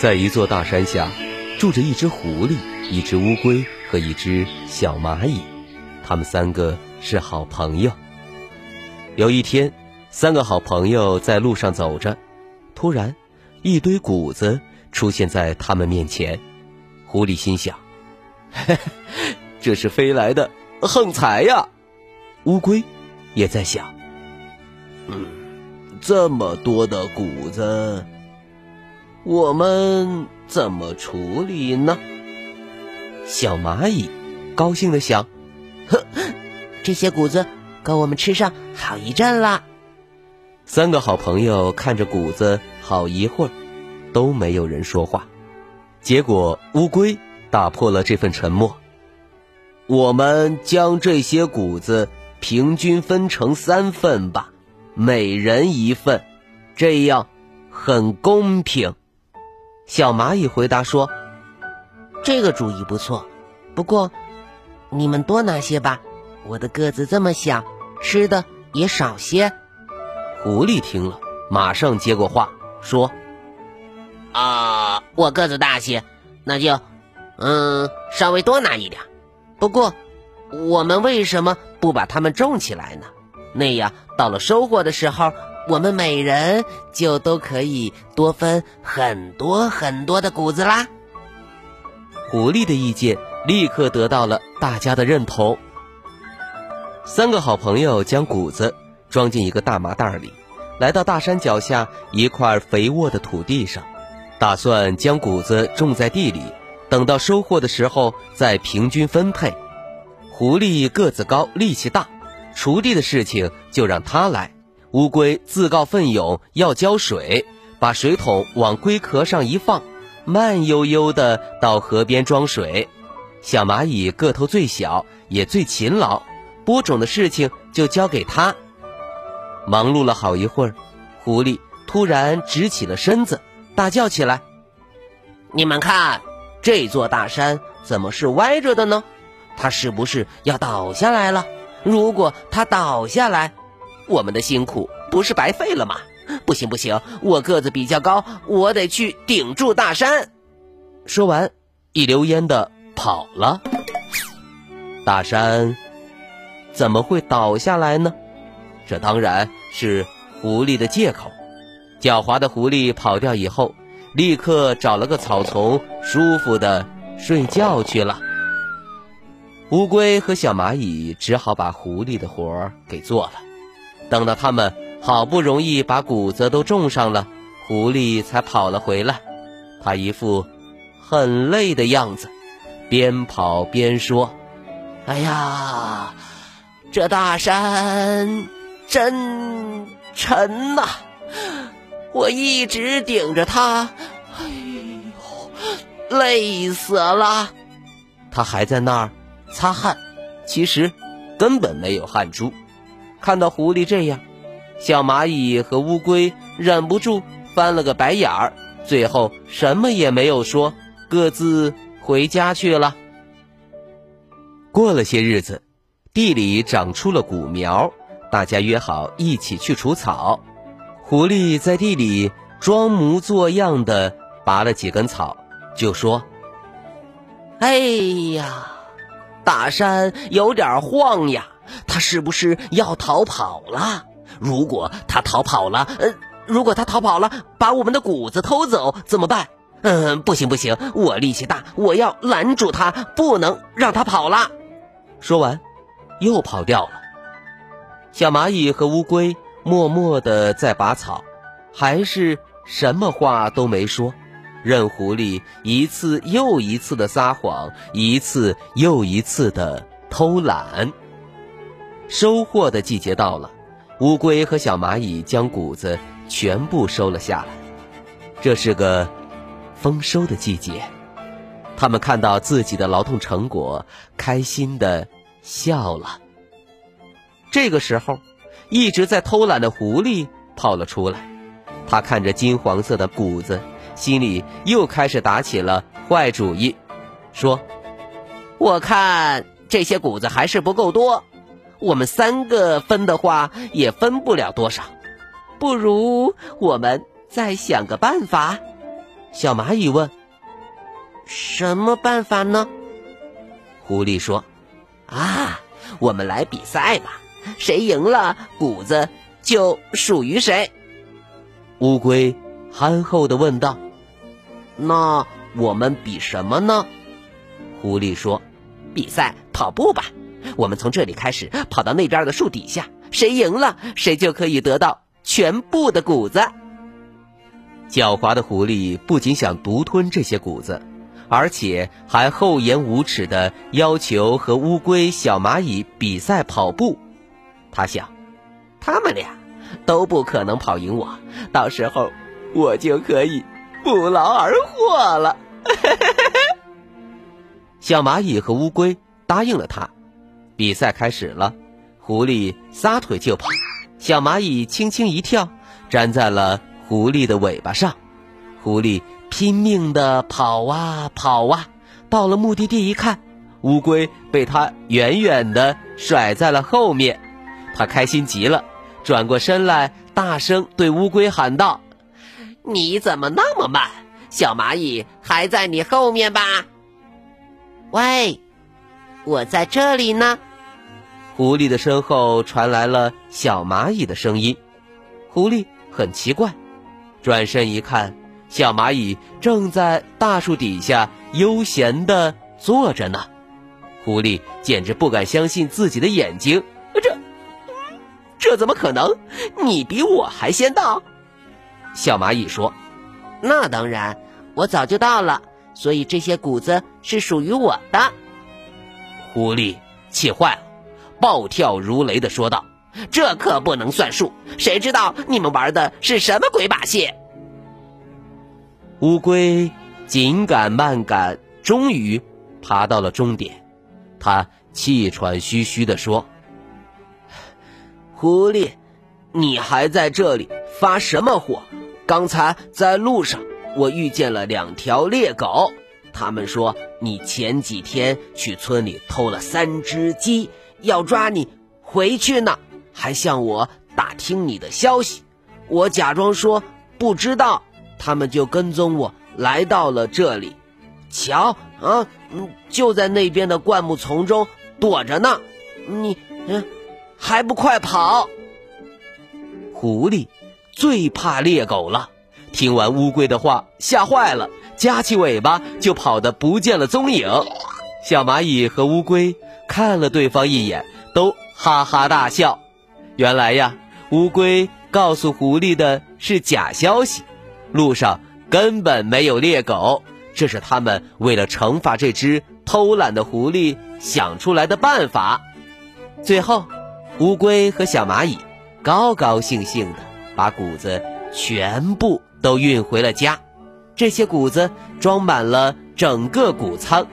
在一座大山下，住着一只狐狸、一只乌龟和一只小蚂蚁，他们三个是好朋友。有一天，三个好朋友在路上走着，突然，一堆谷子出现在他们面前。狐狸心想：“嘿嘿，这是飞来的横财呀！”乌龟也在想：“嗯，这么多的谷子。”我们怎么处理呢？小蚂蚁高兴的想：“呵，这些谷子够我们吃上好一阵了。”三个好朋友看着谷子好一会儿，都没有人说话。结果乌龟打破了这份沉默：“我们将这些谷子平均分成三份吧，每人一份，这样很公平。”小蚂蚁回答说：“这个主意不错，不过你们多拿些吧。我的个子这么小，吃的也少些。”狐狸听了，马上接过话说：“啊，我个子大些，那就嗯稍微多拿一点。不过我们为什么不把它们种起来呢？那样到了收获的时候。”我们每人就都可以多分很多很多的谷子啦。狐狸的意见立刻得到了大家的认同。三个好朋友将谷子装进一个大麻袋里，来到大山脚下一块肥沃的土地上，打算将谷子种在地里，等到收获的时候再平均分配。狐狸个子高，力气大，锄地的事情就让他来。乌龟自告奋勇要浇水，把水桶往龟壳上一放，慢悠悠地到河边装水。小蚂蚁个头最小，也最勤劳，播种的事情就交给它。忙碌了好一会儿，狐狸突然直起了身子，大叫起来：“你们看，这座大山怎么是歪着的呢？它是不是要倒下来了？如果它倒下来……”我们的辛苦不是白费了吗？不行不行，我个子比较高，我得去顶住大山。说完，一溜烟的跑了。大山怎么会倒下来呢？这当然是狐狸的借口。狡猾的狐狸跑掉以后，立刻找了个草丛，舒服的睡觉去了。乌龟和小蚂蚁只好把狐狸的活儿给做了。等到他们好不容易把谷子都种上了，狐狸才跑了回来。他一副很累的样子，边跑边说：“哎呀，这大山真沉呐！我一直顶着它，哎呦，累死了。”他还在那儿擦汗，其实根本没有汗珠。看到狐狸这样，小蚂蚁和乌龟忍不住翻了个白眼儿，最后什么也没有说，各自回家去了。过了些日子，地里长出了谷苗，大家约好一起去除草。狐狸在地里装模作样的拔了几根草，就说：“哎呀，大山有点晃呀。”他是不是要逃跑了？如果他逃跑了，呃，如果他逃跑了，把我们的谷子偷走怎么办？嗯，不行不行，我力气大，我要拦住他，不能让他跑了。说完，又跑掉了。小蚂蚁和乌龟默默的在拔草，还是什么话都没说，任狐狸一次又一次的撒谎，一次又一次的偷懒。收获的季节到了，乌龟和小蚂蚁将谷子全部收了下来。这是个丰收的季节，他们看到自己的劳动成果，开心的笑了。这个时候，一直在偷懒的狐狸跑了出来，他看着金黄色的谷子，心里又开始打起了坏主意，说：“我看这些谷子还是不够多，我们三个分的话也分不了多少，不如我们……”再想个办法，小蚂蚁问：“什么办法呢？”狐狸说：“啊，我们来比赛吧，谁赢了，谷子就属于谁。”乌龟憨厚的问道：“那我们比什么呢？”狐狸说：“比赛跑步吧，我们从这里开始跑到那边的树底下，谁赢了，谁就可以得到全部的谷子。”狡猾的狐狸不仅想独吞这些谷子，而且还厚颜无耻的要求和乌龟、小蚂蚁比赛跑步。他想，他们俩都不可能跑赢我，到时候我就可以不劳而获了。小蚂蚁和乌龟答应了他。比赛开始了，狐狸撒腿就跑，小蚂蚁轻轻一跳，粘在了。狐狸的尾巴上，狐狸拼命的跑啊跑啊，到了目的地一看，乌龟被它远远的甩在了后面，它开心极了，转过身来，大声对乌龟喊道：“你怎么那么慢？小蚂蚁还在你后面吧？”“喂，我在这里呢。”狐狸的身后传来了小蚂蚁的声音，狐狸很奇怪。转身一看，小蚂蚁正在大树底下悠闲地坐着呢。狐狸简直不敢相信自己的眼睛，这，这怎么可能？你比我还先到？小蚂蚁说：“那当然，我早就到了，所以这些谷子是属于我的。”狐狸气坏了，暴跳如雷地说道。这可不能算数！谁知道你们玩的是什么鬼把戏？乌龟紧赶慢赶，终于爬到了终点。他气喘吁吁地说：“狐狸，你还在这里发什么火？刚才在路上，我遇见了两条猎狗，他们说你前几天去村里偷了三只鸡，要抓你回去呢。”还向我打听你的消息，我假装说不知道，他们就跟踪我来到了这里。瞧啊，嗯，就在那边的灌木丛中躲着呢。你，嗯，还不快跑！狐狸最怕猎狗了，听完乌龟的话，吓坏了，夹起尾巴就跑得不见了踪影。小蚂蚁和乌龟看了对方一眼，都哈哈大笑。原来呀，乌龟告诉狐狸的是假消息，路上根本没有猎狗，这是他们为了惩罚这只偷懒的狐狸想出来的办法。最后，乌龟和小蚂蚁高高兴兴的把谷子全部都运回了家，这些谷子装满了整个谷仓，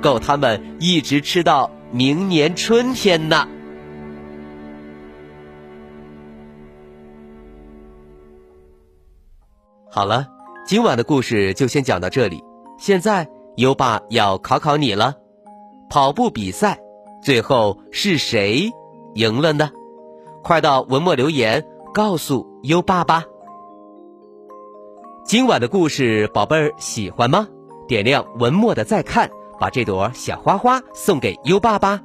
够他们一直吃到明年春天呢。好了，今晚的故事就先讲到这里。现在优爸要考考你了，跑步比赛最后是谁赢了呢？快到文末留言告诉优爸吧。今晚的故事，宝贝儿喜欢吗？点亮文末的再看，把这朵小花花送给优爸吧。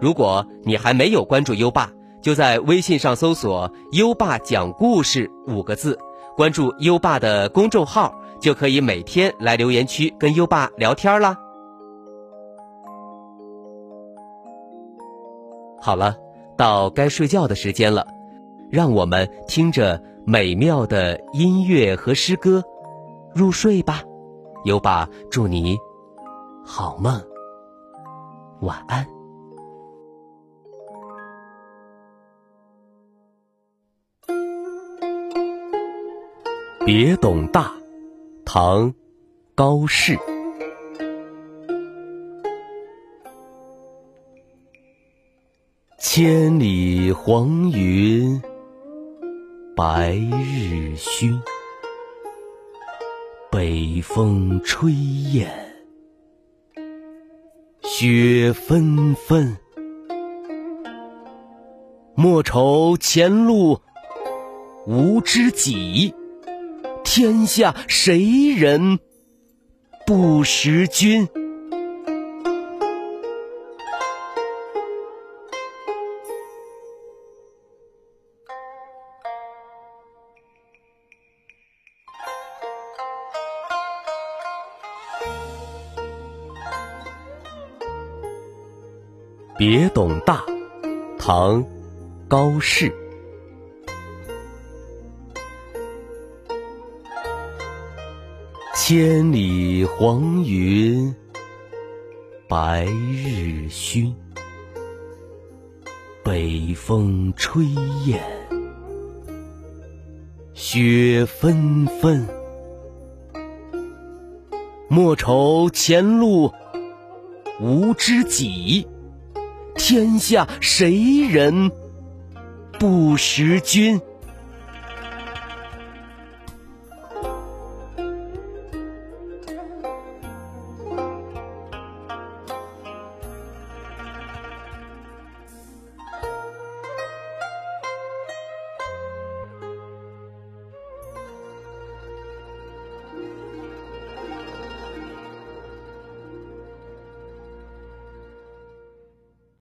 如果你还没有关注优爸，就在微信上搜索“优爸讲故事”五个字。关注优爸的公众号，就可以每天来留言区跟优爸聊天啦。好了，到该睡觉的时间了，让我们听着美妙的音乐和诗歌入睡吧。优爸祝你好梦。晚安。别董大唐高适。千里黄云白日曛北风吹雁雪纷纷。莫愁前路无知己，天下谁人不识君？别董大，唐·高适。千里黄云白日曛，北风吹雁雪纷纷。莫愁前路无知己。天下谁人不识君？